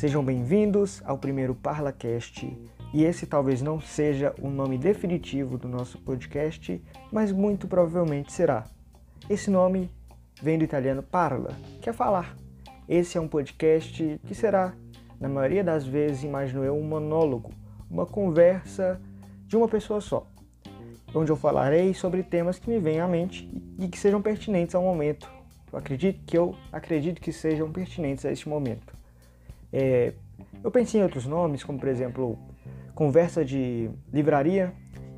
Sejam bem-vindos ao primeiro ParlaCast. E esse talvez não seja o nome definitivo do nosso podcast, mas muito provavelmente será. Esse nome vem do italiano parla, que é falar. Esse é um podcast que será, na maioria das vezes, imagino eu, um monólogo, uma conversa de uma pessoa só, onde eu falarei sobre temas que me vêm à mente e que sejam pertinentes ao momento. Eu acredito que eu acredito que sejam pertinentes a este momento. É, eu pensei em outros nomes, como por exemplo, conversa de livraria,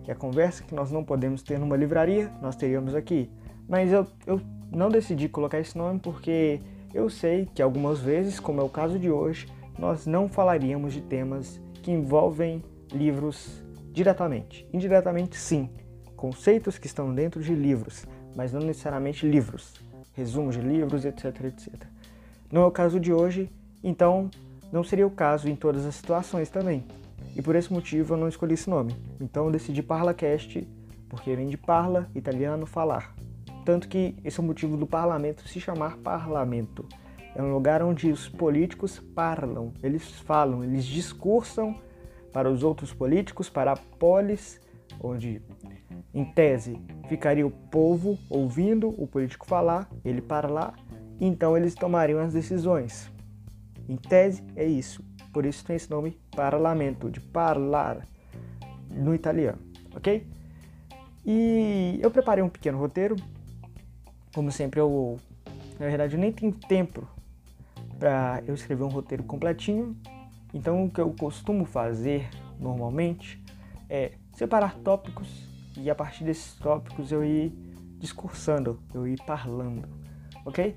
que é a conversa que nós não podemos ter numa livraria, nós teríamos aqui. Mas eu, eu não decidi colocar esse nome porque eu sei que algumas vezes, como é o caso de hoje, nós não falaríamos de temas que envolvem livros diretamente. Indiretamente, sim, conceitos que estão dentro de livros, mas não necessariamente livros, resumos de livros, etc, etc. Não é o caso de hoje, então não seria o caso em todas as situações também. E por esse motivo eu não escolhi esse nome. Então eu decidi ParlaCast, porque vem de parla, italiano, falar. Tanto que esse é o motivo do parlamento se chamar parlamento. É um lugar onde os políticos parlam, eles falam, eles discursam para os outros políticos, para a polis, onde em tese, ficaria o povo ouvindo o político falar, ele para lá, então eles tomariam as decisões. Em tese, é isso. Por isso tem esse nome parlamento, de parlar no italiano, ok? E eu preparei um pequeno roteiro. Como sempre, eu, na verdade, eu nem tenho tempo para eu escrever um roteiro completinho. Então, o que eu costumo fazer normalmente é separar tópicos e a partir desses tópicos eu ir discursando, eu ir falando, ok?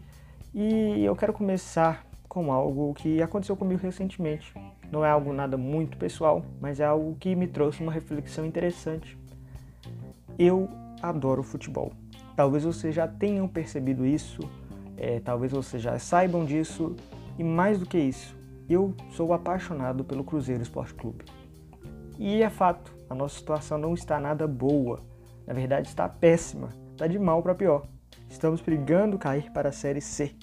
E eu quero começar com algo que aconteceu comigo recentemente. Não é algo nada muito pessoal, mas é algo que me trouxe uma reflexão interessante. Eu adoro futebol. Talvez vocês já tenham percebido isso, é, talvez vocês já saibam disso, e mais do que isso, eu sou apaixonado pelo Cruzeiro Esporte Clube. E é fato, a nossa situação não está nada boa. Na verdade, está péssima. Está de mal para pior. Estamos brigando cair para a Série C,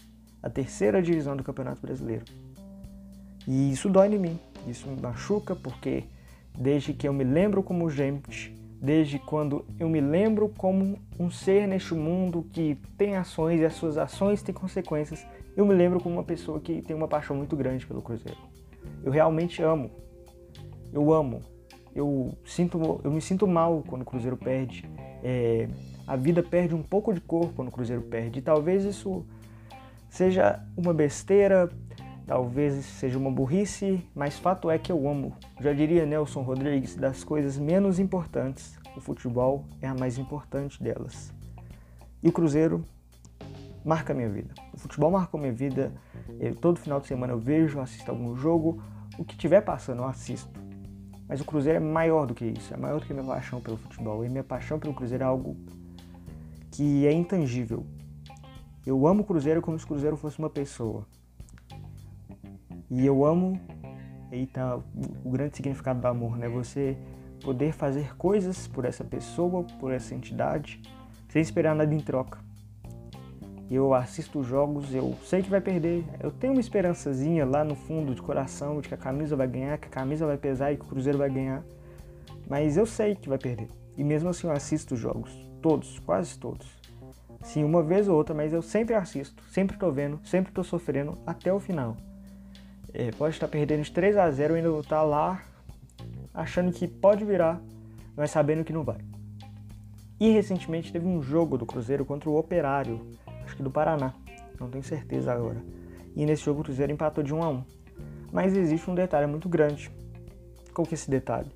a terceira divisão do Campeonato Brasileiro. E isso dói em mim. Isso me machuca porque desde que eu me lembro como gente, desde quando eu me lembro como um ser neste mundo que tem ações e as suas ações têm consequências, eu me lembro como uma pessoa que tem uma paixão muito grande pelo Cruzeiro. Eu realmente amo. Eu amo eu sinto, eu me sinto mal quando o Cruzeiro perde. É, a vida perde um pouco de corpo quando o Cruzeiro perde. E talvez isso seja uma besteira, talvez seja uma burrice, mas fato é que eu amo. Já diria Nelson Rodrigues, das coisas menos importantes, o futebol é a mais importante delas. E o Cruzeiro marca minha vida. O futebol marcou minha vida. Eu, todo final de semana eu vejo, assisto algum jogo. O que tiver passando eu assisto. Mas o Cruzeiro é maior do que isso, é maior do que minha paixão pelo futebol. E minha paixão pelo Cruzeiro é algo que é intangível. Eu amo o Cruzeiro como se o Cruzeiro fosse uma pessoa. E eu amo, aí tá o grande significado do amor, né? Você poder fazer coisas por essa pessoa, por essa entidade, sem esperar nada em troca eu assisto jogos, eu sei que vai perder. Eu tenho uma esperançazinha lá no fundo de coração de que a camisa vai ganhar, que a camisa vai pesar e que o Cruzeiro vai ganhar. Mas eu sei que vai perder. E mesmo assim eu assisto jogos, todos, quase todos. Sim, uma vez ou outra, mas eu sempre assisto, sempre tô vendo, sempre tô sofrendo até o final. É, pode estar perdendo de 3 a 0 e ainda estar lá achando que pode virar, mas sabendo que não vai. E recentemente teve um jogo do Cruzeiro contra o Operário acho que do Paraná, não tenho certeza agora. E nesse jogo o Cruzeiro empatou de 1 a 1. Mas existe um detalhe muito grande. Qual que é esse detalhe?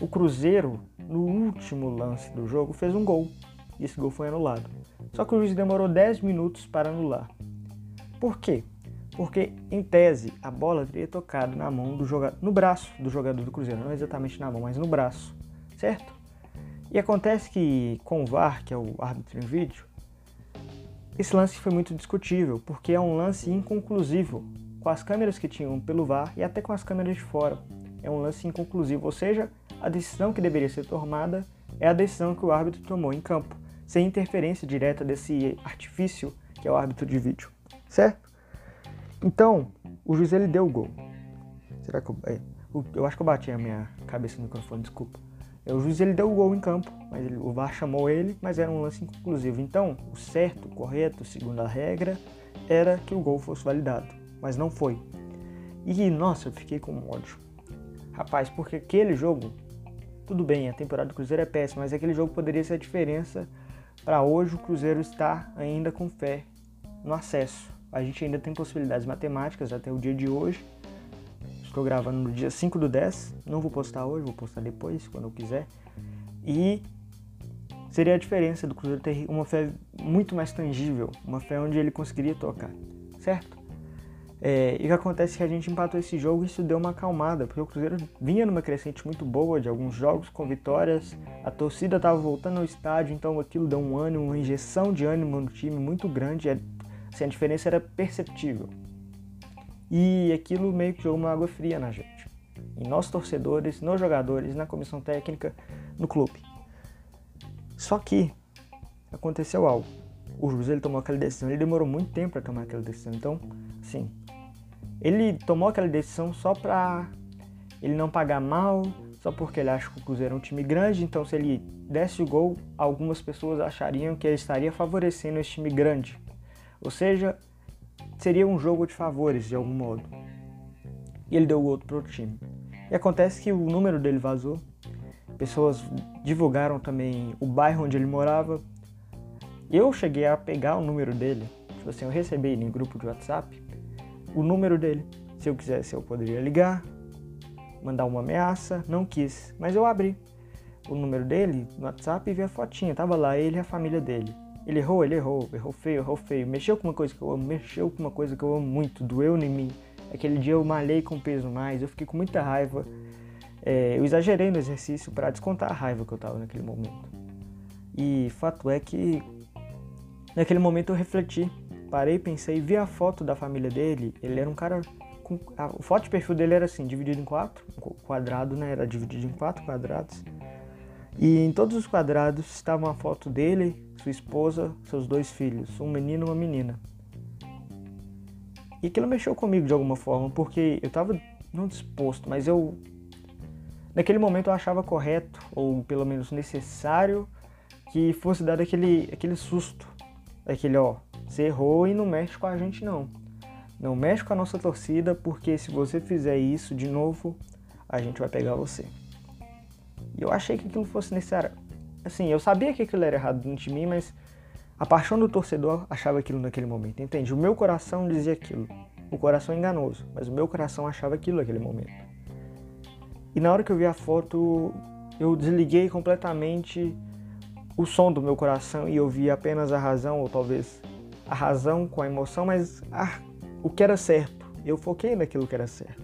O Cruzeiro, no último lance do jogo, fez um gol. E esse gol foi anulado. Só que o juiz demorou 10 minutos para anular. Por quê? Porque, em tese, a bola teria tocado na mão do jogador, no braço do jogador do Cruzeiro, não exatamente na mão, mas no braço, certo? E acontece que com o VAR, que é o árbitro em vídeo, esse lance foi muito discutível, porque é um lance inconclusivo, com as câmeras que tinham pelo VAR e até com as câmeras de fora. É um lance inconclusivo, ou seja, a decisão que deveria ser tomada é a decisão que o árbitro tomou em campo, sem interferência direta desse artifício que é o árbitro de vídeo, certo? Então, o juiz ele deu o gol. Será que eu. É, eu acho que eu bati a minha cabeça no microfone, desculpa. O juiz ele deu o gol em campo, mas ele, o VAR chamou ele, mas era um lance inconclusivo. Então, o certo, o correto, segundo a regra, era que o gol fosse validado, mas não foi. E nossa, eu fiquei com ódio. Rapaz, porque aquele jogo, tudo bem, a temporada do Cruzeiro é péssima, mas aquele jogo poderia ser a diferença para hoje o Cruzeiro estar ainda com fé no acesso. A gente ainda tem possibilidades matemáticas até o dia de hoje Estou gravando no dia 5 do 10. Não vou postar hoje, vou postar depois, quando eu quiser. E seria a diferença do Cruzeiro ter uma fé muito mais tangível, uma fé onde ele conseguiria tocar, certo? É, e o que acontece é que a gente empatou esse jogo e isso deu uma acalmada, porque o Cruzeiro vinha numa crescente muito boa de alguns jogos com vitórias, a torcida estava voltando ao estádio, então aquilo deu um ânimo, uma injeção de ânimo no time muito grande, é, assim, a diferença era perceptível. E aquilo meio que jogou uma água fria na gente. Em nós torcedores, nos jogadores, na comissão técnica, no clube. Só que aconteceu algo. O ele tomou aquela decisão, ele demorou muito tempo para tomar aquela decisão. Então, sim, ele tomou aquela decisão só para ele não pagar mal, só porque ele acha que o Cruzeiro é um time grande, então se ele desse o gol, algumas pessoas achariam que ele estaria favorecendo esse time grande. Ou seja, seria um jogo de favores de algum modo. E ele deu o outro para o time. E acontece que o número dele vazou. Pessoas divulgaram também o bairro onde ele morava. Eu cheguei a pegar o número dele. Tipo assim, eu recebi ele em grupo de WhatsApp o número dele. Se eu quisesse, eu poderia ligar, mandar uma ameaça. Não quis, mas eu abri o número dele no WhatsApp e vi a fotinha. Tava lá ele e a família dele. Ele errou, ele errou, errou feio, errou feio. Mexeu com uma coisa que eu amo, mexeu com uma coisa que eu amo muito, doeu em mim. Aquele dia eu malhei com peso mais, eu fiquei com muita raiva. É, eu exagerei no exercício para descontar a raiva que eu tava naquele momento. E fato é que naquele momento eu refleti, parei, pensei, vi a foto da família dele. Ele era um cara com a, foto de perfil dele era assim, dividido em quatro, quadrado, né? Era dividido em quatro quadrados. E em todos os quadrados estava uma foto dele, sua esposa, seus dois filhos, um menino e uma menina. E aquilo mexeu comigo de alguma forma, porque eu estava não disposto, mas eu naquele momento eu achava correto, ou pelo menos necessário, que fosse dado aquele, aquele susto. Aquele, ó, você errou e não mexe com a gente não. Não mexe com a nossa torcida, porque se você fizer isso de novo, a gente vai pegar você. E eu achei que aquilo fosse necessário. Assim, eu sabia que aquilo era errado dentro de mim, mas a paixão do torcedor achava aquilo naquele momento, entende? O meu coração dizia aquilo. O coração é enganoso, mas o meu coração achava aquilo naquele momento. E na hora que eu vi a foto, eu desliguei completamente o som do meu coração e eu vi apenas a razão, ou talvez a razão com a emoção, mas ah, o que era certo. Eu foquei naquilo que era certo.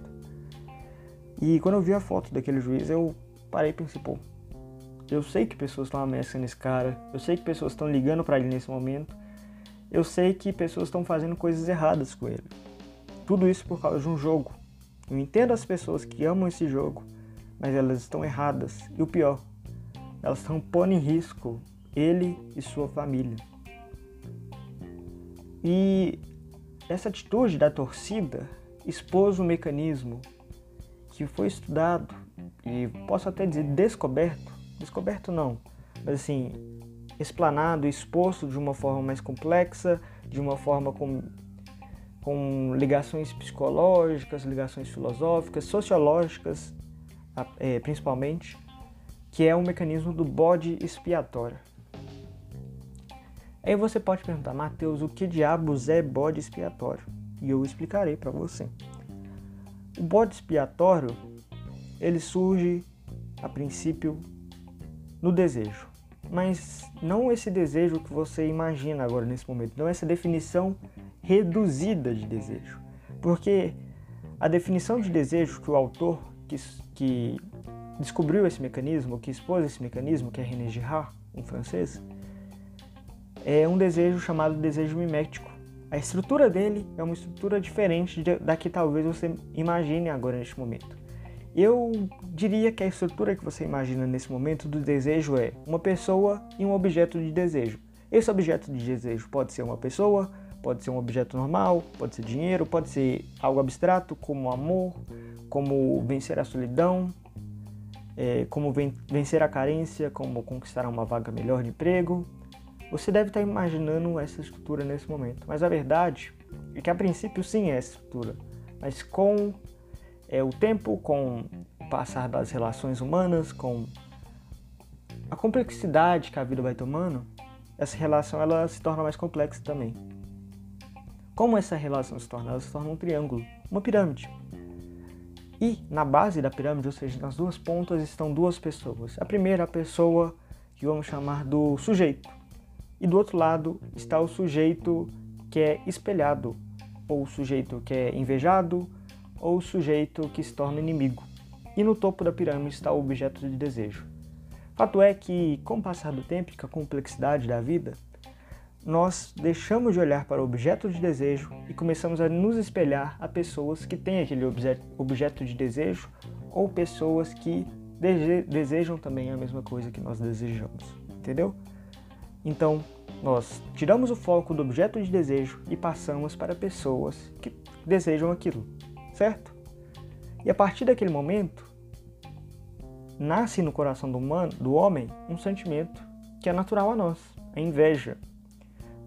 E quando eu vi a foto daquele juiz, eu parei e pensei, pô, eu sei que pessoas estão ameaçando esse cara, eu sei que pessoas estão ligando para ele nesse momento, eu sei que pessoas estão fazendo coisas erradas com ele. Tudo isso por causa de um jogo. Eu entendo as pessoas que amam esse jogo, mas elas estão erradas. E o pior, elas estão pondo em risco ele e sua família. E essa atitude da torcida expôs um mecanismo que foi estudado e posso até dizer descoberto, descoberto não, mas assim, explanado, exposto de uma forma mais complexa, de uma forma com, com ligações psicológicas, ligações filosóficas, sociológicas, é, principalmente, que é o mecanismo do bode expiatório. Aí você pode perguntar, Mateus, o que diabos é bode expiatório? E eu explicarei para você. O bode expiatório ele surge a princípio no desejo, mas não esse desejo que você imagina agora nesse momento, não essa definição reduzida de desejo, porque a definição de desejo que o autor que, que descobriu esse mecanismo, que expôs esse mecanismo, que é René Girard, um francês, é um desejo chamado desejo mimético. A estrutura dele é uma estrutura diferente da que talvez você imagine agora neste momento. Eu diria que a estrutura que você imagina nesse momento do desejo é uma pessoa e um objeto de desejo. Esse objeto de desejo pode ser uma pessoa, pode ser um objeto normal, pode ser dinheiro, pode ser algo abstrato como amor, como vencer a solidão, é, como ven vencer a carência, como conquistar uma vaga melhor de emprego. Você deve estar imaginando essa estrutura nesse momento, mas a verdade é que a princípio sim é essa estrutura, mas com é, o tempo, com o passar das relações humanas, com a complexidade que a vida vai tomando, essa relação ela se torna mais complexa também. Como essa relação se torna? Ela se torna um triângulo, uma pirâmide. E na base da pirâmide, ou seja, nas duas pontas, estão duas pessoas. A primeira, a pessoa que vamos chamar do sujeito. E do outro lado está o sujeito que é espelhado, ou o sujeito que é invejado, ou o sujeito que se torna inimigo. E no topo da pirâmide está o objeto de desejo. Fato é que, com o passar do tempo e com a complexidade da vida, nós deixamos de olhar para o objeto de desejo e começamos a nos espelhar a pessoas que têm aquele objeto de desejo ou pessoas que desejam também a mesma coisa que nós desejamos, entendeu? Então, nós tiramos o foco do objeto de desejo e passamos para pessoas que desejam aquilo, certo? E a partir daquele momento, nasce no coração do, humano, do homem um sentimento que é natural a nós, a inveja,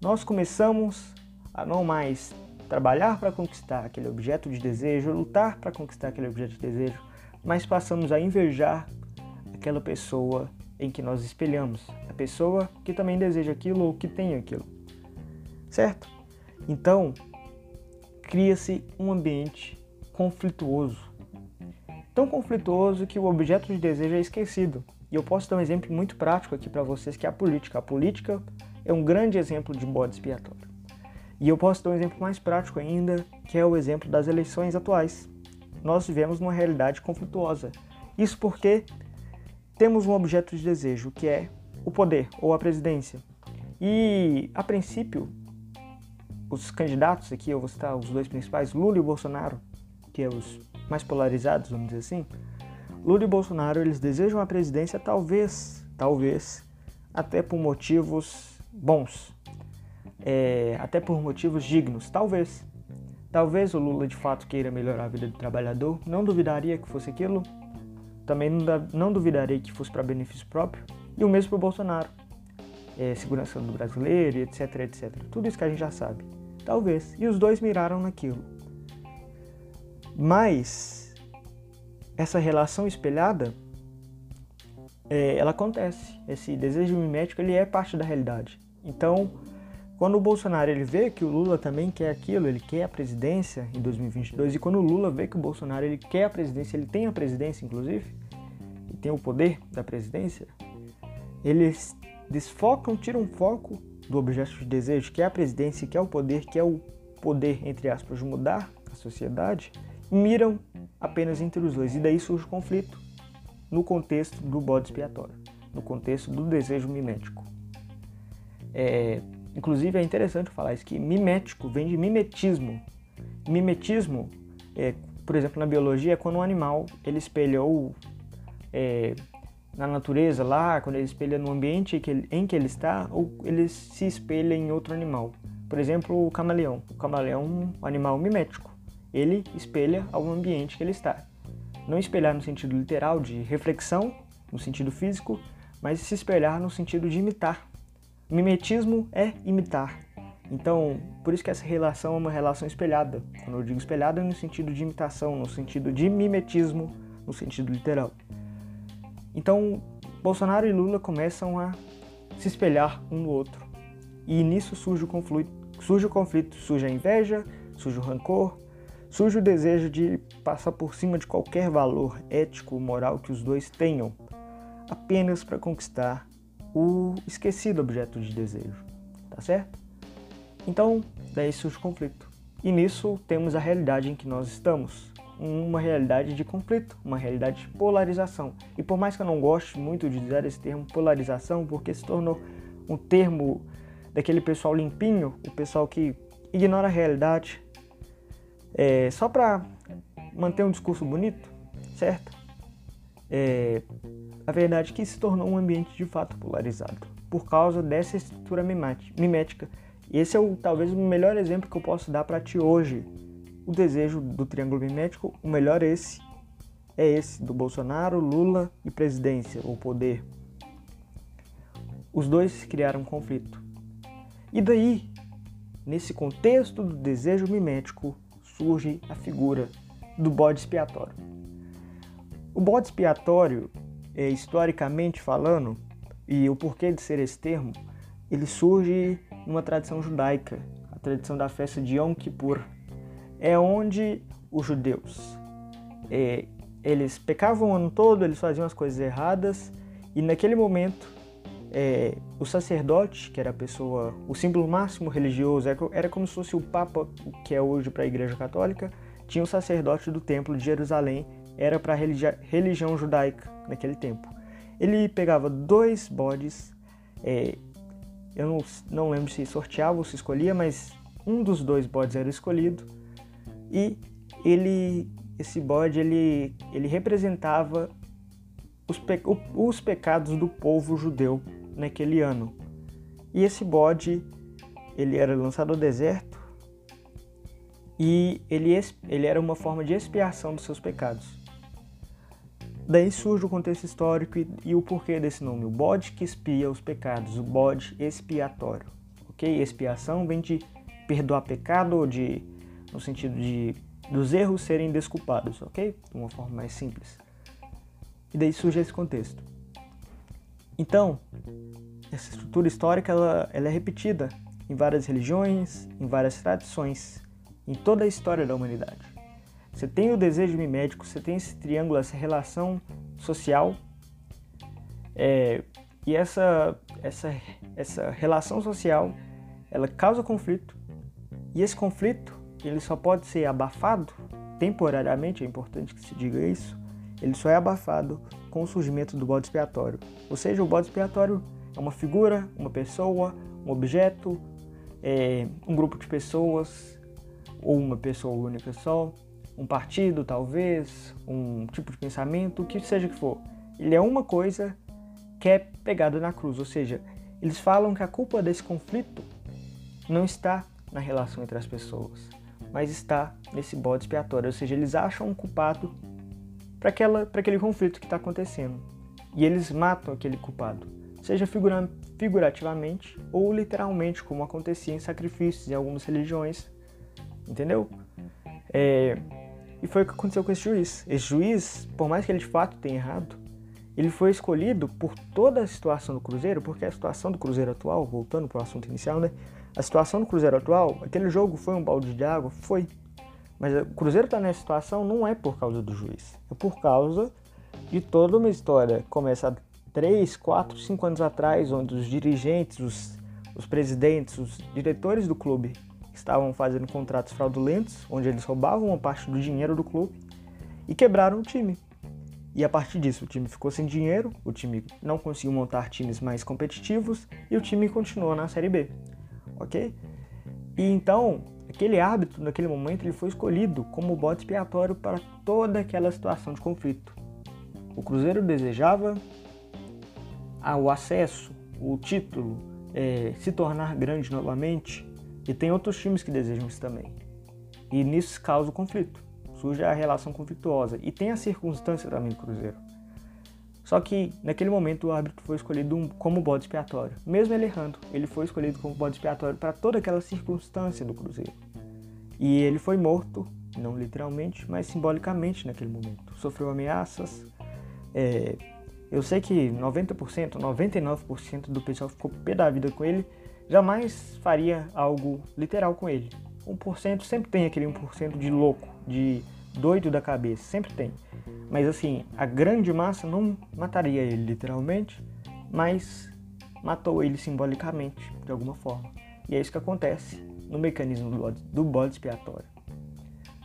nós começamos a não mais trabalhar para conquistar aquele objeto de desejo, lutar para conquistar aquele objeto de desejo, mas passamos a invejar aquela pessoa em que nós espelhamos, a pessoa que também deseja aquilo ou que tem aquilo. Certo? Então, cria-se um ambiente conflituoso. Tão conflituoso que o objeto de desejo é esquecido. E eu posso dar um exemplo muito prático aqui para vocês que é a política. A política é um grande exemplo de bode expiatório. E eu posso dar um exemplo mais prático ainda, que é o exemplo das eleições atuais. Nós vivemos numa realidade conflituosa. Isso porque temos um objeto de desejo, que é o poder ou a presidência. E, a princípio, os candidatos aqui, eu vou citar os dois principais, Lula e Bolsonaro, que é os mais polarizados, vamos dizer assim. Lula e Bolsonaro, eles desejam a presidência talvez, talvez, até por motivos bons, é, até por motivos dignos, talvez. Talvez o Lula de fato queira melhorar a vida do trabalhador, não duvidaria que fosse aquilo, também não, duvidaria que fosse para benefício próprio, e o mesmo para o Bolsonaro, é, segurança do brasileiro, etc, etc. Tudo isso que a gente já sabe. Talvez. E os dois miraram naquilo. Mas essa relação espelhada, é, ela acontece. Esse desejo mimético ele é parte da realidade. Então, quando o Bolsonaro ele vê que o Lula também quer aquilo, ele quer a presidência em 2022, e quando o Lula vê que o Bolsonaro ele quer a presidência, ele tem a presidência inclusive, e tem o poder da presidência, eles desfocam, tiram foco do objeto de desejo, que é a presidência, que é o poder, que é o poder, entre aspas, de mudar a sociedade, e miram apenas entre os dois. E daí surge o conflito no contexto do bode expiatório, no contexto do desejo mimético. É, inclusive é interessante falar isso, que mimético vem de mimetismo. Mimetismo, é, por exemplo, na biologia, é quando um animal ele espelha ou é, na natureza lá, quando ele espelha no ambiente que, ele, em que ele está, ou ele se espelha em outro animal. Por exemplo, o camaleão. O camaleão é um animal mimético. Ele espelha ao ambiente que ele está. Não espelhar no sentido literal de reflexão, no sentido físico, mas se espelhar no sentido de imitar Mimetismo é imitar. Então, por isso que essa relação é uma relação espelhada. Quando eu digo espelhada, é no sentido de imitação, no sentido de mimetismo, no sentido literal. Então, Bolsonaro e Lula começam a se espelhar um no outro. E nisso surge o conflito, surge o conflito, surge a inveja, surge o rancor, surge o desejo de passar por cima de qualquer valor ético, moral que os dois tenham, apenas para conquistar o esquecido objeto de desejo, tá certo? Então, daí surge o conflito. E nisso temos a realidade em que nós estamos, uma realidade de conflito, uma realidade de polarização. E por mais que eu não goste muito de usar esse termo polarização, porque se tornou um termo daquele pessoal limpinho, o pessoal que ignora a realidade, é, só para manter um discurso bonito, certo? É, a verdade é que se tornou um ambiente de fato polarizado por causa dessa estrutura mimética. E esse é o, talvez o melhor exemplo que eu posso dar para ti hoje. O desejo do triângulo mimético, o melhor esse é esse do Bolsonaro, Lula e presidência, ou poder. Os dois criaram um conflito. E daí, nesse contexto do desejo mimético, surge a figura do bode expiatório. O bode expiatório, é, historicamente falando, e o porquê de ser esse termo, ele surge numa tradição judaica, a tradição da festa de Yom Kippur. É onde os judeus é, eles pecavam o ano todo, eles faziam as coisas erradas, e naquele momento é, o sacerdote, que era a pessoa, o símbolo máximo religioso, era como se fosse o Papa, que é hoje para a Igreja Católica, tinha o sacerdote do Templo de Jerusalém, era para a religi religião judaica naquele tempo. Ele pegava dois bodes, é, eu não, não lembro se sorteava ou se escolhia, mas um dos dois bodes era escolhido, e ele esse bode ele, ele representava os, pe os pecados do povo judeu naquele ano. E esse bode ele era lançado ao deserto e ele, ele era uma forma de expiação dos seus pecados. Daí surge o contexto histórico e, e, o porquê desse nome, o bode que expia os pecados, o bode expiatório. Ok? Expiação vem de perdoar pecado ou de no sentido de dos erros serem desculpados, ok? De uma forma mais simples. E daí surge esse contexto. Então, essa estrutura histórica ela, ela é repetida em várias religiões, em várias tradições, em toda a história da humanidade. Você tem o desejo mimético, você tem esse triângulo, essa relação social, é, e essa, essa, essa relação social ela causa conflito, e esse conflito ele só pode ser abafado temporariamente, é importante que se diga isso, ele só é abafado com o surgimento do bode expiatório. Ou seja, o bode expiatório é uma figura, uma pessoa, um objeto, é, um grupo de pessoas, ou uma pessoa única só, um partido talvez, um tipo de pensamento, o que seja que for. Ele é uma coisa que é pegada na cruz, ou seja, eles falam que a culpa desse conflito não está na relação entre as pessoas, mas está nesse bode expiatório, ou seja, eles acham um culpado para aquele conflito que está acontecendo e eles matam aquele culpado, seja figura, figurativamente ou literalmente, como acontecia em sacrifícios em algumas religiões, entendeu? É, e foi o que aconteceu com esse juiz. Esse juiz, por mais que ele de fato tenha errado, ele foi escolhido por toda a situação do Cruzeiro, porque a situação do Cruzeiro atual, voltando para o assunto inicial, né? A situação do Cruzeiro atual, aquele jogo foi um balde de água? Foi. Mas o Cruzeiro está nessa situação não é por causa do juiz, é por causa de toda uma história começada 3, 4, 5 anos atrás, onde os dirigentes, os, os presidentes, os diretores do clube estavam fazendo contratos fraudulentos, onde eles roubavam uma parte do dinheiro do clube e quebraram o time. E a partir disso, o time ficou sem dinheiro, o time não conseguiu montar times mais competitivos e o time continuou na Série B ok? E então, aquele árbitro, naquele momento, ele foi escolhido como bode expiatório para toda aquela situação de conflito. O Cruzeiro desejava o acesso, o título, é, se tornar grande novamente, e tem outros times que desejam isso também. E nisso causa o conflito, surge a relação conflituosa, e tem a circunstância também do Cruzeiro. Só que naquele momento o árbitro foi escolhido como bode expiatório. Mesmo ele errando, ele foi escolhido como bode expiatório para toda aquela circunstância do Cruzeiro. E ele foi morto, não literalmente, mas simbolicamente naquele momento. Sofreu ameaças. É, eu sei que 90%, 99% do pessoal ficou pé da vida com ele, jamais faria algo literal com ele. 1% sempre tem aquele 1% de louco, de doido da cabeça, sempre tem. Mas assim, a grande massa não mataria ele literalmente, mas matou ele simbolicamente, de alguma forma. E é isso que acontece no mecanismo do bode, do bode expiatório.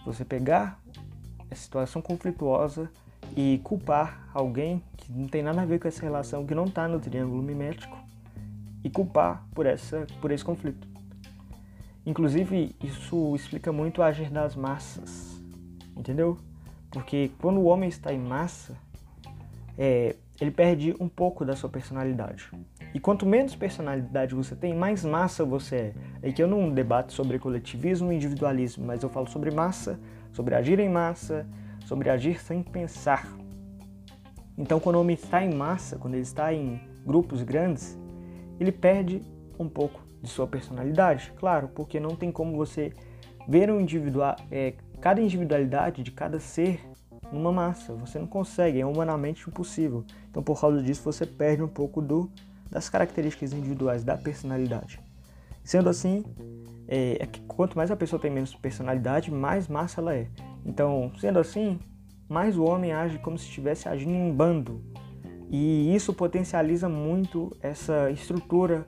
Você pegar a situação conflituosa e culpar alguém que não tem nada a ver com essa relação, que não está no triângulo mimético, e culpar por, essa, por esse conflito. Inclusive, isso explica muito o agir das massas, entendeu? Porque quando o homem está em massa, é, ele perde um pouco da sua personalidade. E quanto menos personalidade você tem, mais massa você é. É que eu não debato sobre coletivismo e individualismo, mas eu falo sobre massa, sobre agir em massa, sobre agir sem pensar. Então, quando o homem está em massa, quando ele está em grupos grandes, ele perde um pouco de sua personalidade, claro, porque não tem como você ver um individual, é, cada individualidade de cada ser numa massa. Você não consegue, é humanamente impossível. Então, por causa disso, você perde um pouco do, das características individuais da personalidade. Sendo assim, é, é que quanto mais a pessoa tem menos personalidade, mais massa ela é. Então, sendo assim, mais o homem age como se estivesse agindo em bando. E isso potencializa muito essa estrutura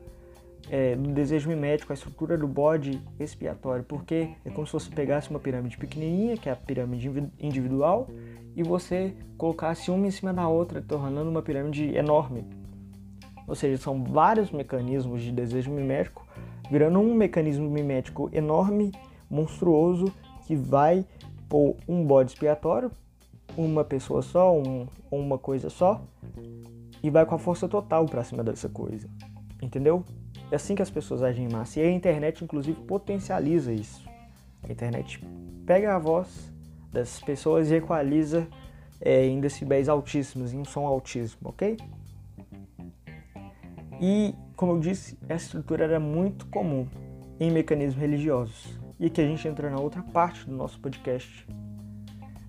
é, do desejo mimético, a estrutura do bode expiatório, porque é como se você pegasse uma pirâmide pequenininha, que é a pirâmide individual, e você colocasse uma em cima da outra, tornando uma pirâmide enorme. Ou seja, são vários mecanismos de desejo mimético, virando um mecanismo mimético enorme, monstruoso, que vai pôr um bode expiatório, uma pessoa só, um, uma coisa só, e vai com a força total para cima dessa coisa. Entendeu? É assim que as pessoas agem em massa. E a internet, inclusive, potencializa isso. A internet pega a voz das pessoas e equaliza é, em decibéis altíssimos, em um som altíssimo, ok? E, como eu disse, essa estrutura era muito comum em mecanismos religiosos. E aqui a gente entra na outra parte do nosso podcast,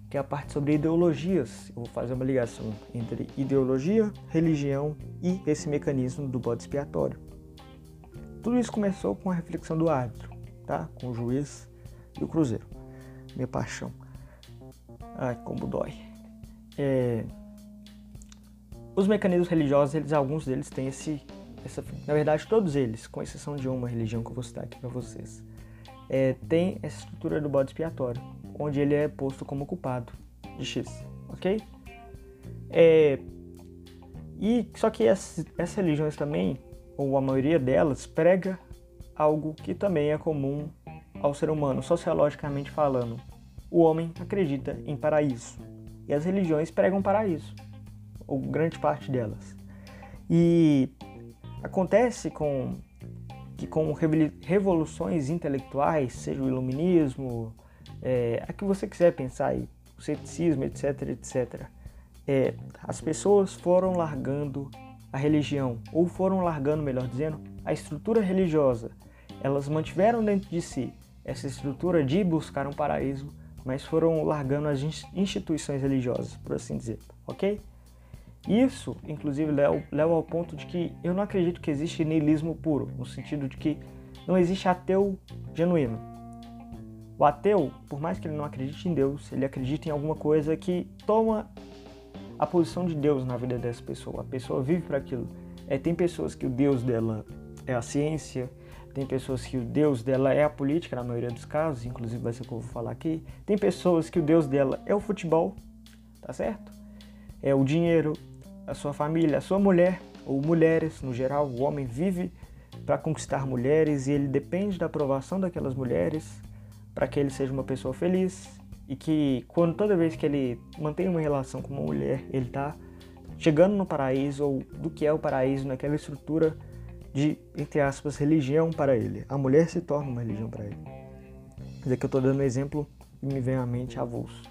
que é a parte sobre ideologias. Eu vou fazer uma ligação entre ideologia, religião e esse mecanismo do bode expiatório. Tudo isso começou com a reflexão do árbitro, tá? Com o juiz e o cruzeiro. Minha paixão. Ai, como dói. É... Os mecanismos religiosos, eles, alguns deles têm esse, essa, na verdade, todos eles, com exceção de uma religião que eu vou citar aqui para vocês, é, tem essa estrutura do bode expiatório, onde ele é posto como culpado de X, ok? É, e só que essas, essas religiões também ou a maioria delas, prega algo que também é comum ao ser humano, sociologicamente falando. O homem acredita em paraíso e as religiões pregam paraíso, ou grande parte delas. E acontece com que com revoluções intelectuais, seja o iluminismo, é, a que você quiser pensar aí, o ceticismo, etc, etc, é, as pessoas foram largando a religião, ou foram largando, melhor dizendo, a estrutura religiosa. Elas mantiveram dentro de si essa estrutura de buscar um paraíso, mas foram largando as instituições religiosas, por assim dizer, ok? Isso, inclusive, leva ao ponto de que eu não acredito que existe niilismo puro, no sentido de que não existe ateu genuíno. O ateu, por mais que ele não acredite em Deus, ele acredita em alguma coisa que toma a posição de Deus na vida dessa pessoa. A pessoa vive para aquilo. É, tem pessoas que o Deus dela é a ciência, tem pessoas que o Deus dela é a política, na maioria dos casos, inclusive vai ser o que eu vou falar aqui. Tem pessoas que o Deus dela é o futebol, tá certo? É o dinheiro, a sua família, a sua mulher, ou mulheres no geral. O homem vive para conquistar mulheres e ele depende da aprovação daquelas mulheres para que ele seja uma pessoa feliz e que quando toda vez que ele mantém uma relação com uma mulher, ele está chegando no paraíso ou do que é o paraíso naquela estrutura de entre aspas religião para ele. A mulher se torna uma religião para ele. Quer dizer que eu estou dando um exemplo e me vem à mente avulso.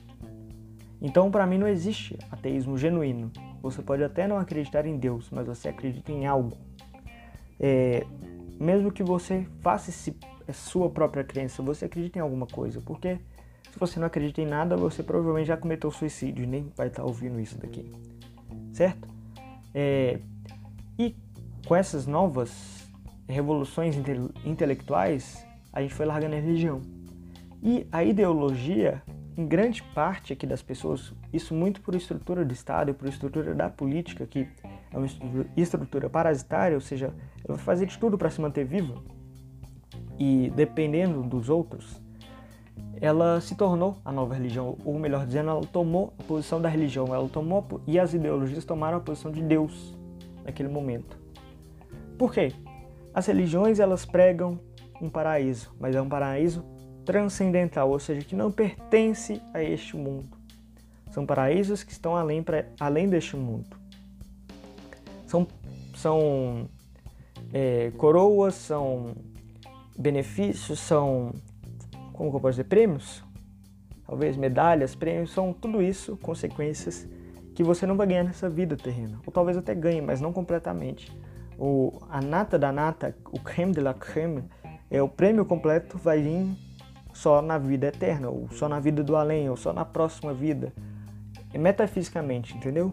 Então, para mim não existe ateísmo genuíno. Você pode até não acreditar em Deus, mas você acredita em algo. É, mesmo que você faça esse, a sua própria crença, você acredita em alguma coisa, porque se você não acredita em nada, você provavelmente já cometeu suicídio nem vai estar ouvindo isso daqui. Certo? É, e com essas novas revoluções inte intelectuais, a gente foi largando a religião. E a ideologia, em grande parte aqui das pessoas, isso muito por estrutura do Estado e por estrutura da política, que é uma estrutura parasitária, ou seja, ela vai fazer de tudo para se manter viva. E dependendo dos outros, ela se tornou a nova religião, ou melhor dizendo, ela tomou a posição da religião, ela tomou e as ideologias tomaram a posição de Deus naquele momento. Por quê? As religiões elas pregam um paraíso, mas é um paraíso transcendental, ou seja, que não pertence a este mundo. São paraísos que estão além, pra, além deste mundo. São, são é, coroas, são benefícios, são como que eu posso dizer, prêmios, talvez medalhas, prêmios, são tudo isso consequências que você não vai ganhar nessa vida terrena. Ou talvez até ganhe, mas não completamente. O, a nata da nata, o creme de la creme, é o prêmio completo vai vir só na vida eterna, ou só na vida do além, ou só na próxima vida. É metafisicamente, entendeu?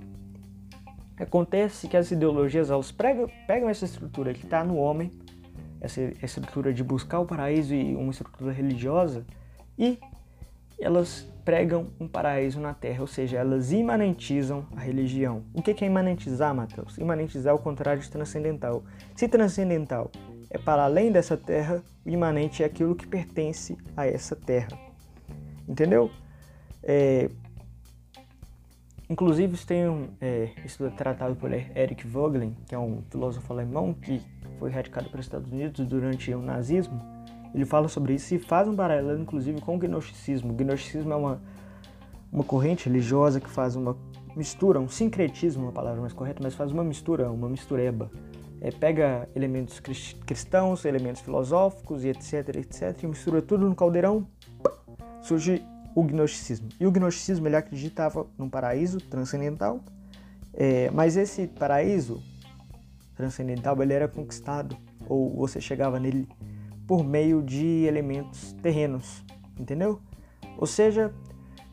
Acontece que as ideologias elas pregam, pegam essa estrutura que está no homem, essa estrutura de buscar o paraíso e uma estrutura religiosa, e elas pregam um paraíso na Terra, ou seja, elas imanentizam a religião. O que é imanentizar, Mateus? Imanentizar é o contrário de transcendental. Se transcendental é para além dessa Terra, o imanente é aquilo que pertence a essa Terra. Entendeu? É, inclusive, isso tem um é, estudo tratado por Eric Vogelin, que é um filósofo alemão que foi radicado para os Estados Unidos durante o nazismo ele fala sobre isso e faz um paralelo, inclusive, com o gnosticismo. O gnosticismo é uma, uma corrente religiosa que faz uma mistura, um sincretismo, uma palavra mais correta, mas faz uma mistura, uma mistureba. É, pega elementos cristãos, elementos filosóficos e etc, etc, e mistura tudo no caldeirão, surge o gnosticismo. E o gnosticismo ele acreditava num paraíso transcendental, é, mas esse paraíso transcendental ele era conquistado, ou você chegava nele por meio de elementos terrenos, entendeu? Ou seja,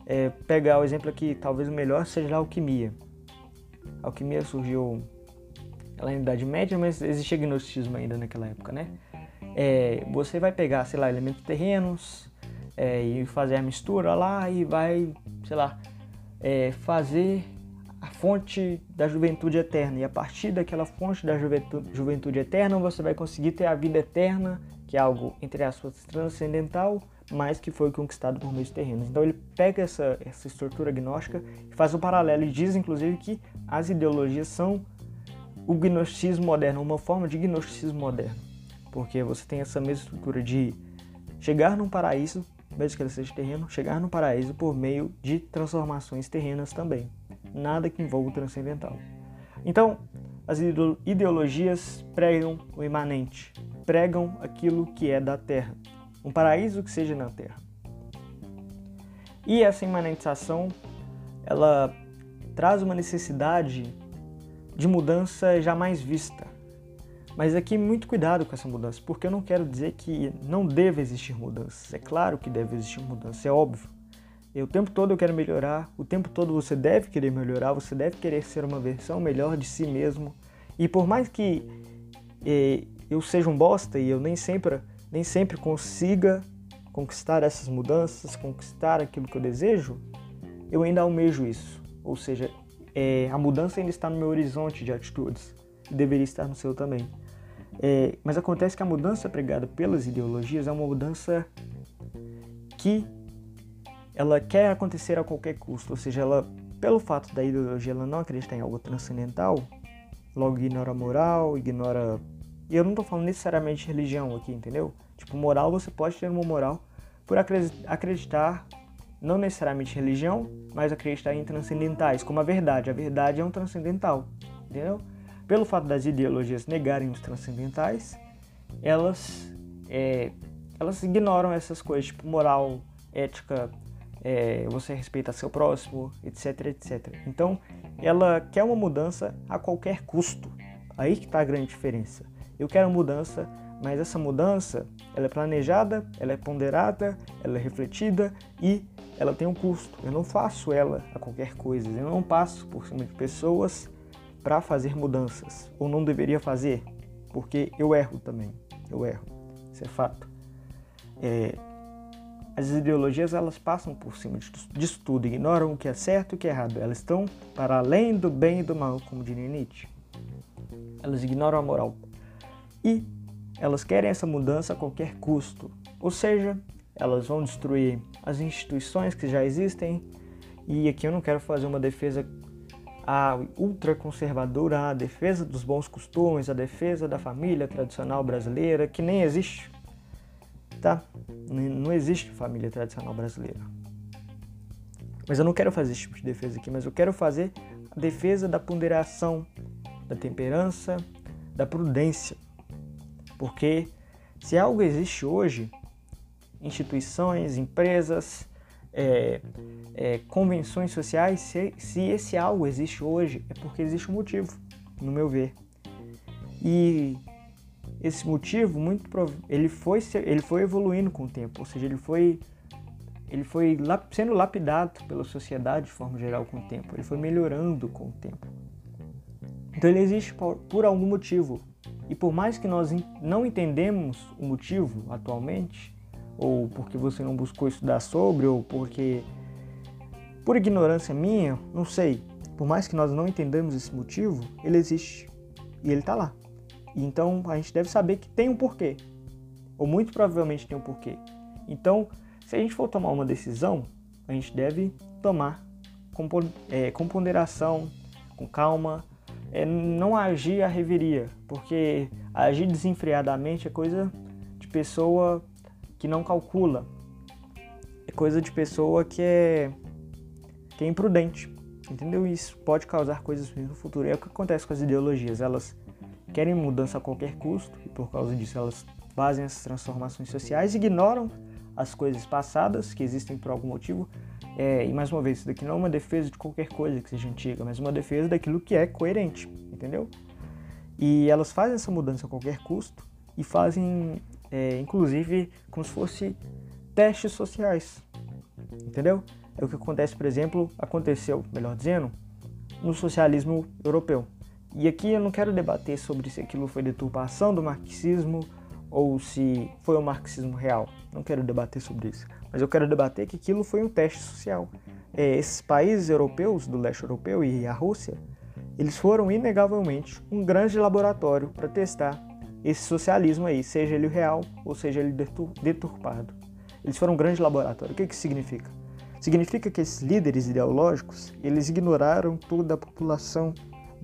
é, pegar o exemplo aqui, talvez o melhor seja a alquimia. A alquimia surgiu na Idade Média, mas existia gnosticismo ainda naquela época, né? É, você vai pegar, sei lá, elementos terrenos é, e fazer a mistura lá e vai, sei lá, é, fazer a fonte da juventude eterna. E a partir daquela fonte da juventude, juventude eterna, você vai conseguir ter a vida eterna que é algo, entre aspas, transcendental, mas que foi conquistado por meios terrenos. Então ele pega essa, essa estrutura gnóstica e faz um paralelo e diz, inclusive, que as ideologias são o gnosticismo moderno, uma forma de gnosticismo moderno. Porque você tem essa mesma estrutura de chegar num paraíso, mesmo que ele seja terreno, chegar no paraíso por meio de transformações terrenas também. Nada que envolva o transcendental. Então, as ideologias pregam o imanente, pregam aquilo que é da terra, um paraíso que seja na terra. E essa imanentização, ela traz uma necessidade de mudança jamais vista. Mas aqui muito cuidado com essa mudança, porque eu não quero dizer que não deve existir mudanças. É claro que deve existir mudança, é óbvio. E o tempo todo eu quero melhorar, o tempo todo você deve querer melhorar, você deve querer ser uma versão melhor de si mesmo. E por mais que eh, eu seja um bosta e eu nem sempre, nem sempre consiga conquistar essas mudanças, conquistar aquilo que eu desejo, eu ainda almejo isso. Ou seja, é, a mudança ainda está no meu horizonte de atitudes e deveria estar no seu também. É, mas acontece que a mudança pregada pelas ideologias é uma mudança que ela quer acontecer a qualquer custo, ou seja, ela, pelo fato da ideologia ela não acreditar em algo transcendental, logo ignora a moral, ignora e eu não estou falando necessariamente de religião aqui, entendeu? Tipo, moral você pode ter uma moral por acreditar não necessariamente religião, mas acreditar em transcendentais, como a verdade. A verdade é um transcendental, entendeu? Pelo fato das ideologias negarem os transcendentais, elas, é, elas ignoram essas coisas, tipo moral, ética, é, você respeita seu próximo, etc, etc. Então, ela quer uma mudança a qualquer custo. Aí que está a grande diferença. Eu quero mudança, mas essa mudança ela é planejada, ela é ponderada, ela é refletida e ela tem um custo. Eu não faço ela a qualquer coisa. Eu não passo por cima de pessoas para fazer mudanças. Ou não deveria fazer, porque eu erro também. Eu erro. Isso é fato. É, as ideologias elas passam por cima disso tudo, ignoram o que é certo e o que é errado. Elas estão para além do bem e do mal, como diria Nietzsche. Elas ignoram a moral e elas querem essa mudança a qualquer custo, ou seja, elas vão destruir as instituições que já existem. E aqui eu não quero fazer uma defesa ultraconservadora, a defesa dos bons costumes, a defesa da família tradicional brasileira, que nem existe. Tá? Não existe família tradicional brasileira. Mas eu não quero fazer esse tipo de defesa aqui, mas eu quero fazer a defesa da ponderação, da temperança, da prudência. Porque se algo existe hoje, instituições, empresas, é, é, convenções sociais, se, se esse algo existe hoje, é porque existe um motivo, no meu ver. E esse motivo, muito ele foi, ele foi evoluindo com o tempo, ou seja, ele foi, ele foi sendo lapidado pela sociedade de forma geral com o tempo, ele foi melhorando com o tempo. Então ele existe por, por algum motivo. E por mais que nós não entendemos o motivo atualmente, ou porque você não buscou estudar sobre, ou porque por ignorância minha, não sei. Por mais que nós não entendamos esse motivo, ele existe e ele está lá. Então a gente deve saber que tem um porquê, ou muito provavelmente tem um porquê. Então, se a gente for tomar uma decisão, a gente deve tomar com, é, com ponderação, com calma, é, não agir à reveria, porque agir desenfreadamente é coisa de pessoa que não calcula, é coisa de pessoa que é, que é imprudente, entendeu? Isso pode causar coisas no futuro. É o que acontece com as ideologias, elas querem mudança a qualquer custo e por causa disso elas fazem essas transformações sociais, ignoram as coisas passadas que existem por algum motivo é, e mais uma vez, isso daqui não é uma defesa de qualquer coisa que seja antiga, mas uma defesa daquilo que é coerente, entendeu? E elas fazem essa mudança a qualquer custo e fazem, é, inclusive, como se fosse testes sociais, entendeu? É o que acontece, por exemplo, aconteceu, melhor dizendo, no socialismo europeu. E aqui eu não quero debater sobre se aquilo foi deturpação do marxismo ou se foi o marxismo real. Não quero debater sobre isso. Mas eu quero debater que aquilo foi um teste social. É, esses países europeus, do leste europeu e a Rússia, eles foram inegavelmente um grande laboratório para testar esse socialismo aí, seja ele real ou seja ele deturpado. Eles foram um grande laboratório. O que que significa? Significa que esses líderes ideológicos, eles ignoraram toda a população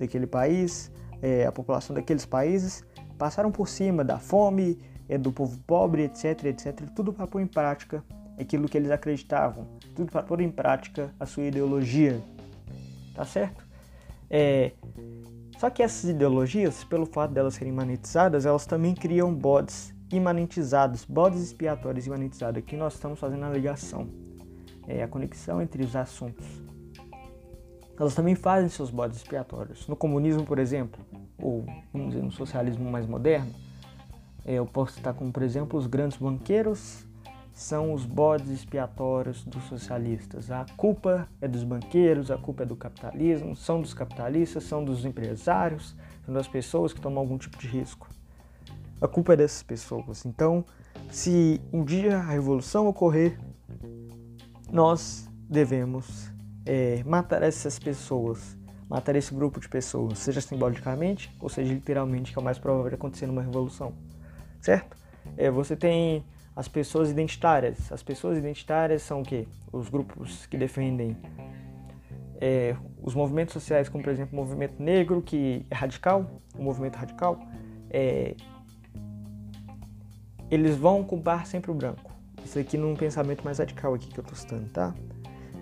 daquele país, é, a população daqueles países, passaram por cima da fome, é, do povo pobre, etc, etc, tudo para pôr em prática aquilo que eles acreditavam, tudo para pôr em prática a sua ideologia, tá certo? É, só que essas ideologias, pelo fato delas serem imanentizadas, elas também criam bodes imanentizados, bodes expiatórios imanentizados. Aqui nós estamos fazendo a ligação, é, a conexão entre os assuntos. Elas também fazem seus bodes expiatórios. No comunismo, por exemplo, ou vamos dizer no socialismo mais moderno, é, eu posso citar como, por exemplo, os grandes banqueiros são os bodes expiatórios dos socialistas. A culpa é dos banqueiros, a culpa é do capitalismo, são dos capitalistas, são dos empresários, são das pessoas que tomam algum tipo de risco. A culpa é dessas pessoas. Então, se um dia a revolução ocorrer, nós devemos é, matar essas pessoas, matar esse grupo de pessoas, seja simbolicamente ou seja literalmente, que é o mais provável de acontecer numa revolução, certo? É, você tem as pessoas identitárias. As pessoas identitárias são o quê? Os grupos que defendem é, os movimentos sociais, como por exemplo o movimento negro, que é radical, o movimento radical, é, eles vão culpar sempre o branco. Isso aqui num pensamento mais radical aqui que eu estou citando, tá?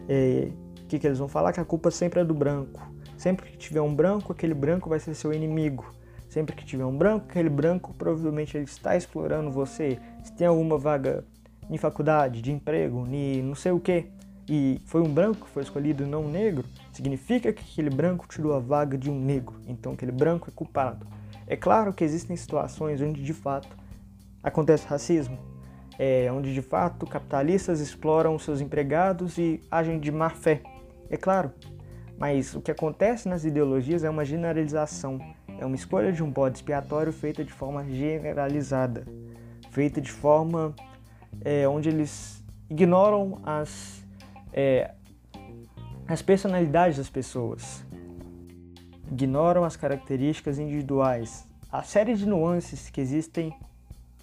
É, que, que eles vão falar? Que a culpa sempre é do branco. Sempre que tiver um branco, aquele branco vai ser seu inimigo. Sempre que tiver um branco, aquele branco provavelmente ele está explorando você. Se tem alguma vaga em faculdade, de emprego, em não sei o que, e foi um branco que foi escolhido não um negro, significa que aquele branco tirou a vaga de um negro. Então aquele branco é culpado. É claro que existem situações onde de fato acontece racismo, é, onde de fato capitalistas exploram seus empregados e agem de má fé. É claro, mas o que acontece nas ideologias é uma generalização é uma escolha de um bode expiatório feita de forma generalizada, feita de forma é, onde eles ignoram as, é, as personalidades das pessoas, ignoram as características individuais, a série de nuances que existem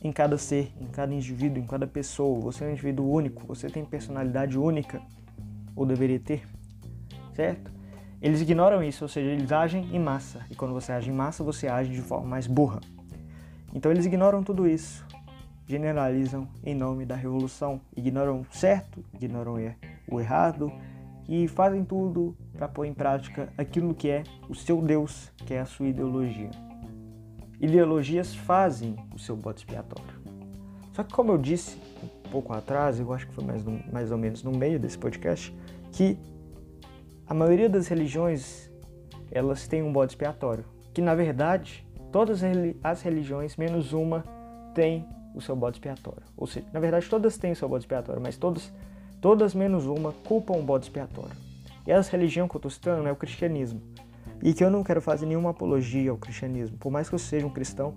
em cada ser, em cada indivíduo, em cada pessoa. Você é um indivíduo único, você tem personalidade única, ou deveria ter, certo? Eles ignoram isso, ou seja, eles agem em massa. E quando você age em massa, você age de forma mais burra. Então eles ignoram tudo isso, generalizam em nome da revolução, ignoram o certo, ignoram o errado e fazem tudo para pôr em prática aquilo que é o seu Deus, que é a sua ideologia. Ideologias fazem o seu bote expiatório. Só que, como eu disse pouco atrás, eu acho que foi mais, mais ou menos no meio desse podcast, que a maioria das religiões elas têm um bode expiatório. Que na verdade, todas as religiões, menos uma, têm o seu bode expiatório. Ou seja, na verdade, todas têm o seu bode expiatório, mas todas, todas menos uma culpam o bode expiatório. E essa religião que eu estou citando é o cristianismo. E que eu não quero fazer nenhuma apologia ao cristianismo, por mais que eu seja um cristão,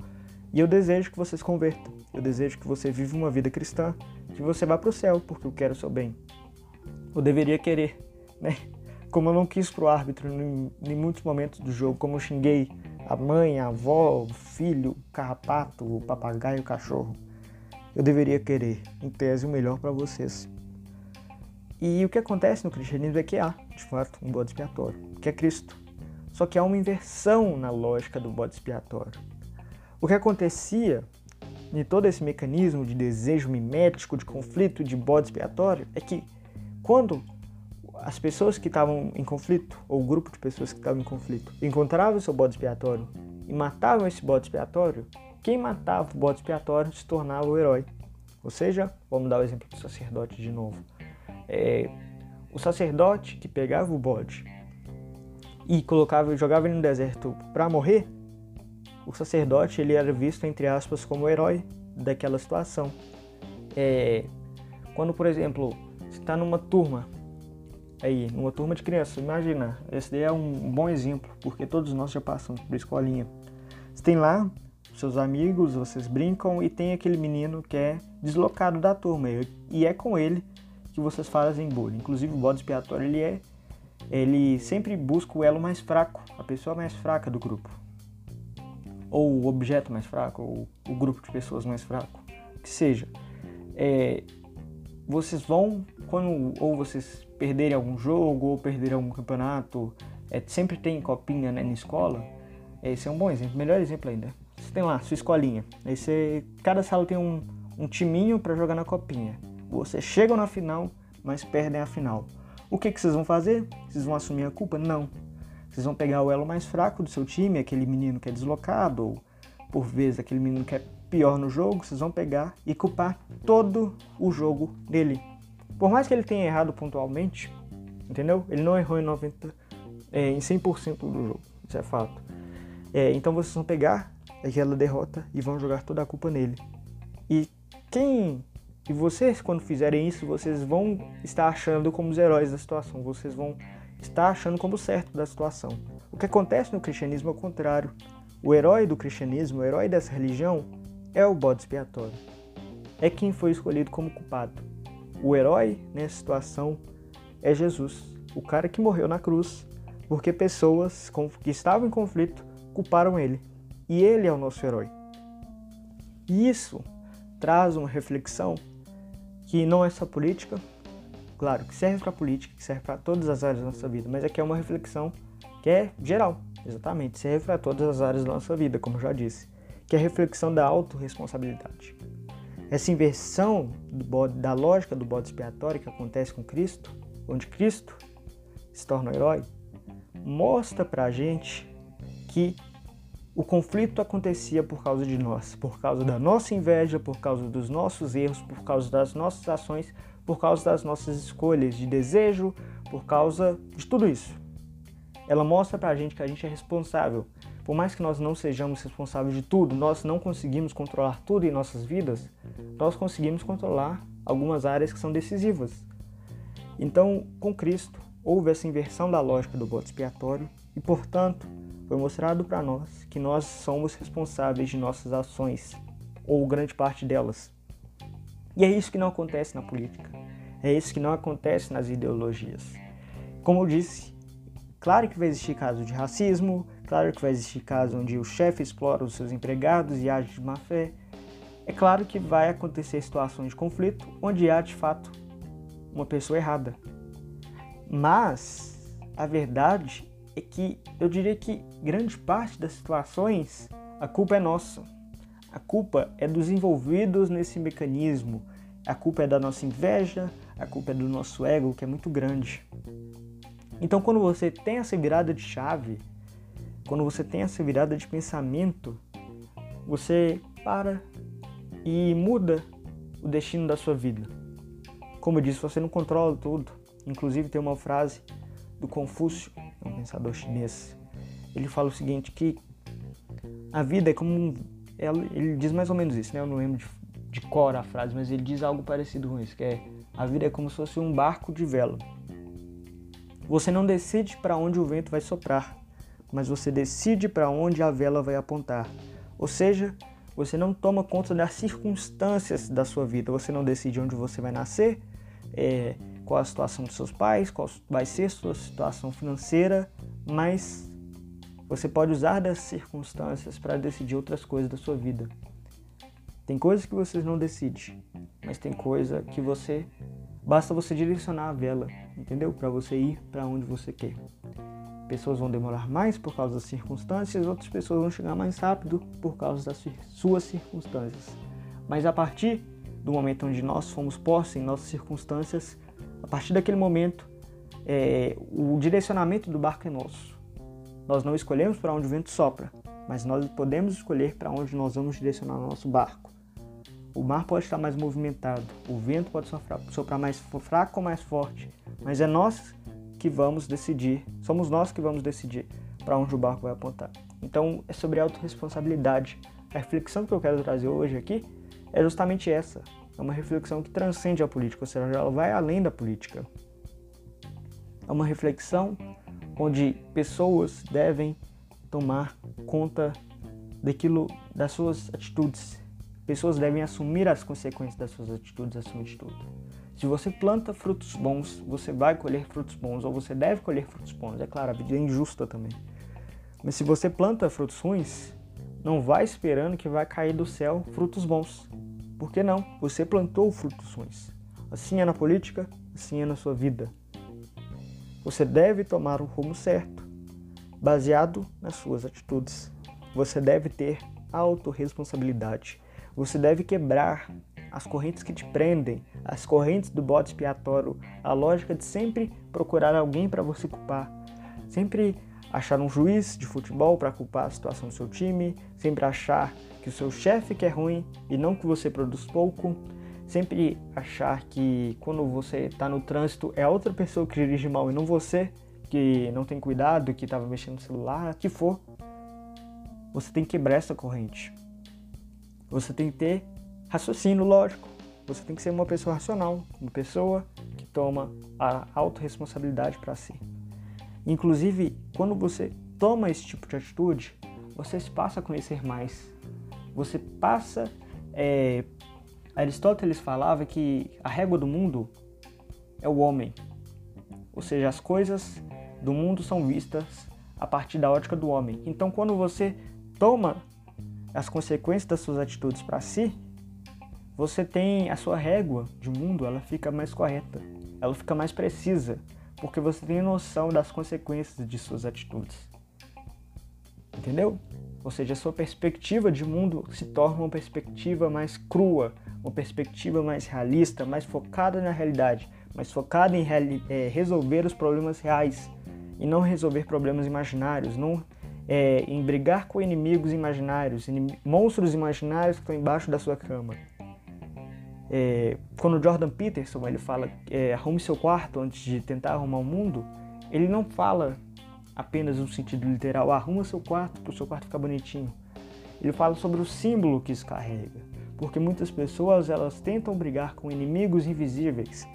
e eu desejo que você se converta. Eu desejo que você viva uma vida cristã, que você vá para o céu, porque eu quero o seu bem. Eu deveria querer, né? Como eu não quis pro árbitro em, em muitos momentos do jogo, como eu xinguei a mãe, a avó, o filho, o carrapato, o papagaio, o cachorro. Eu deveria querer, em tese, o melhor para vocês. E o que acontece no cristianismo é que há, de fato, um bode expiatório, que é Cristo. Só que há uma inversão na lógica do bode expiatório. O que acontecia em todo esse mecanismo de desejo mimético, de conflito, de bode expiatório, é que quando as pessoas que estavam em conflito, ou o grupo de pessoas que estavam em conflito, encontravam seu bode expiatório e matavam esse bode expiatório, quem matava o bode expiatório se tornava o herói. Ou seja, vamos dar o exemplo do sacerdote de novo. É, o sacerdote que pegava o bode e colocava, jogava ele no deserto para morrer, o sacerdote ele era visto entre aspas como o herói daquela situação. É, quando, por exemplo, está numa turma aí, numa turma de crianças, imagina, esse daí é um bom exemplo, porque todos nós já passamos por escolinha. Você tem lá seus amigos, vocês brincam e tem aquele menino que é deslocado da turma e é com ele que vocês fazem bullying. Inclusive o bode expiatório ele é ele sempre busca o elo mais fraco, a pessoa mais fraca do grupo ou o objeto mais fraco, ou o grupo de pessoas mais fraco, que seja. É, vocês vão, quando ou vocês perderem algum jogo ou perderem algum campeonato, é, sempre tem copinha né, na escola, esse é um bom exemplo, melhor exemplo ainda. Você tem lá sua escolinha, aí você, cada sala tem um, um timinho para jogar na copinha. Vocês chegam na final, mas perdem a final. O que, que vocês vão fazer? Vocês vão assumir a culpa? Não. Vocês vão pegar o elo mais fraco do seu time, aquele menino que é deslocado, ou por vezes aquele menino que é pior no jogo, vocês vão pegar e culpar todo o jogo dele. Por mais que ele tenha errado pontualmente, entendeu? Ele não errou em 90, é, em 100% do jogo, isso é fato. É, então vocês vão pegar aquela derrota e vão jogar toda a culpa nele. E quem e vocês quando fizerem isso, vocês vão estar achando como os heróis da situação. Vocês vão está achando como certo da situação. O que acontece no cristianismo é o contrário. O herói do cristianismo, o herói dessa religião, é o bode expiatório. É quem foi escolhido como culpado. O herói nessa situação é Jesus, o cara que morreu na cruz, porque pessoas que estavam em conflito culparam ele. E ele é o nosso herói. E isso traz uma reflexão que não é só política, claro, que serve para política, que serve para todas as áreas da nossa vida, mas aqui é uma reflexão que é geral, exatamente, serve para todas as áreas da nossa vida, como eu já disse, que é a reflexão da autorresponsabilidade. Essa inversão bode, da lógica do bode expiatório que acontece com Cristo, onde Cristo se torna o herói, mostra para a gente que o conflito acontecia por causa de nós, por causa da nossa inveja, por causa dos nossos erros, por causa das nossas ações, por causa das nossas escolhas de desejo, por causa de tudo isso. Ela mostra pra gente que a gente é responsável. Por mais que nós não sejamos responsáveis de tudo, nós não conseguimos controlar tudo em nossas vidas, nós conseguimos controlar algumas áreas que são decisivas. Então, com Cristo, houve essa inversão da lógica do bote expiatório e, portanto, foi mostrado para nós que nós somos responsáveis de nossas ações, ou grande parte delas. E é isso que não acontece na política. É isso que não acontece nas ideologias. Como eu disse, claro que vai existir caso de racismo, claro que vai existir caso onde o chefe explora os seus empregados e age de má fé. É claro que vai acontecer situações de conflito onde há de fato uma pessoa errada. Mas a verdade é que eu diria que grande parte das situações a culpa é nossa. A culpa é dos envolvidos nesse mecanismo. A culpa é da nossa inveja, a culpa é do nosso ego, que é muito grande. Então, quando você tem essa virada de chave, quando você tem essa virada de pensamento, você para e muda o destino da sua vida. Como eu disse, você não controla tudo. Inclusive tem uma frase do Confúcio, um pensador chinês. Ele fala o seguinte que a vida é como um, ele diz mais ou menos isso, né? Eu não lembro de, de cor a frase, mas ele diz algo parecido com isso, que é a vida é como se fosse um barco de vela. Você não decide para onde o vento vai soprar, mas você decide para onde a vela vai apontar. Ou seja, você não toma conta das circunstâncias da sua vida. Você não decide onde você vai nascer, é, qual a situação dos seus pais, qual vai ser sua situação financeira, mas você pode usar dessas circunstâncias para decidir outras coisas da sua vida. Tem coisas que você não decide, mas tem coisa que você basta você direcionar a vela, entendeu? Para você ir para onde você quer. Pessoas vão demorar mais por causa das circunstâncias, outras pessoas vão chegar mais rápido por causa das suas circunstâncias. Mas a partir do momento onde nós fomos postos em nossas circunstâncias, a partir daquele momento, é, o direcionamento do barco é nosso. Nós não escolhemos para onde o vento sopra, mas nós podemos escolher para onde nós vamos direcionar o nosso barco. O mar pode estar mais movimentado, o vento pode soprar, mais fraco ou mais forte, mas é nós que vamos decidir, somos nós que vamos decidir para onde o barco vai apontar. Então é sobre autorresponsabilidade. A reflexão que eu quero trazer hoje aqui é justamente essa. É uma reflexão que transcende a política, ou seja, ela vai além da política. É uma reflexão onde pessoas devem tomar conta daquilo, das suas atitudes. Pessoas devem assumir as consequências das suas atitudes acima de tudo. Se você planta frutos bons, você vai colher frutos bons, ou você deve colher frutos bons. É claro, a vida é injusta também. Mas se você planta frutos ruins, não vai esperando que vai cair do céu frutos bons. Por que não? Você plantou frutos ruins. Assim é na política, assim é na sua vida. Você deve tomar o rumo certo, baseado nas suas atitudes. Você deve ter autorresponsabilidade. Você deve quebrar as correntes que te prendem, as correntes do bode expiatório, a lógica de sempre procurar alguém para você culpar, sempre achar um juiz de futebol para culpar a situação do seu time, sempre achar que o seu chefe que é ruim e não que você produz pouco. Sempre achar que quando você está no trânsito é outra pessoa que dirige mal e não você, que não tem cuidado, que estava mexendo no celular, que for. Você tem que quebrar essa corrente. Você tem que ter raciocínio lógico. Você tem que ser uma pessoa racional, uma pessoa que toma a autorresponsabilidade para si. Inclusive, quando você toma esse tipo de atitude, você passa a conhecer mais você passa. É, Aristóteles falava que a régua do mundo é o homem, ou seja, as coisas do mundo são vistas a partir da ótica do homem. Então, quando você toma as consequências das suas atitudes para si, você tem a sua régua de mundo, ela fica mais correta, ela fica mais precisa, porque você tem noção das consequências de suas atitudes. Entendeu? Ou seja, a sua perspectiva de mundo se torna uma perspectiva mais crua, uma perspectiva mais realista, mais focada na realidade, mais focada em é, resolver os problemas reais e não resolver problemas imaginários, não é, em brigar com inimigos imaginários, monstros imaginários que estão embaixo da sua cama. É, quando Jordan Peterson ele fala é, arrume seu quarto antes de tentar arrumar o mundo, ele não fala apenas no sentido literal, arruma seu quarto para o seu quarto ficar bonitinho. Ele fala sobre o símbolo que isso carrega, porque muitas pessoas elas tentam brigar com inimigos invisíveis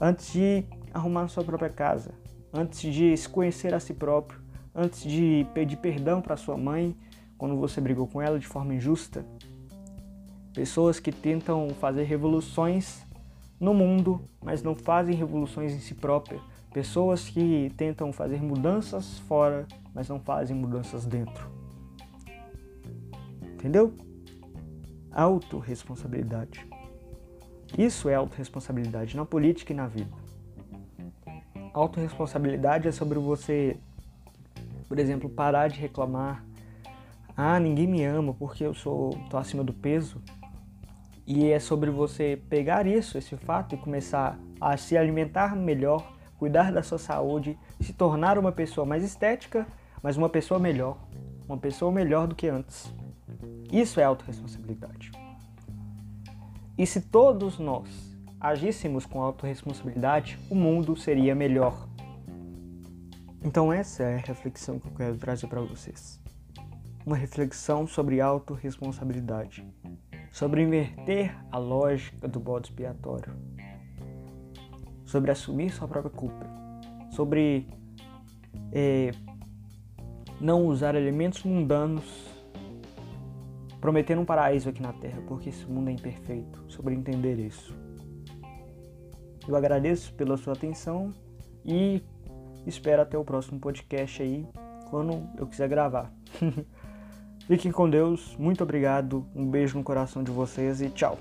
antes de arrumar sua própria casa, antes de se conhecer a si próprio, antes de pedir perdão para sua mãe quando você brigou com ela de forma injusta. Pessoas que tentam fazer revoluções no mundo, mas não fazem revoluções em si próprias Pessoas que tentam fazer mudanças fora, mas não fazem mudanças dentro. Entendeu? Autoresponsabilidade. Isso é autorresponsabilidade na política e na vida. Autorresponsabilidade é sobre você, por exemplo, parar de reclamar. Ah, ninguém me ama porque eu sou tô acima do peso. E é sobre você pegar isso, esse fato e começar a se alimentar melhor cuidar da sua saúde, se tornar uma pessoa mais estética, mas uma pessoa melhor, uma pessoa melhor do que antes. Isso é autorresponsabilidade. E se todos nós agíssemos com autorresponsabilidade, o mundo seria melhor. Então essa é a reflexão que eu quero trazer para vocês. Uma reflexão sobre autorresponsabilidade, sobre inverter a lógica do bode expiatório, sobre assumir sua própria culpa, sobre é, não usar elementos mundanos prometendo um paraíso aqui na Terra, porque esse mundo é imperfeito, sobre entender isso. Eu agradeço pela sua atenção e espero até o próximo podcast aí, quando eu quiser gravar. Fiquem com Deus, muito obrigado, um beijo no coração de vocês e tchau.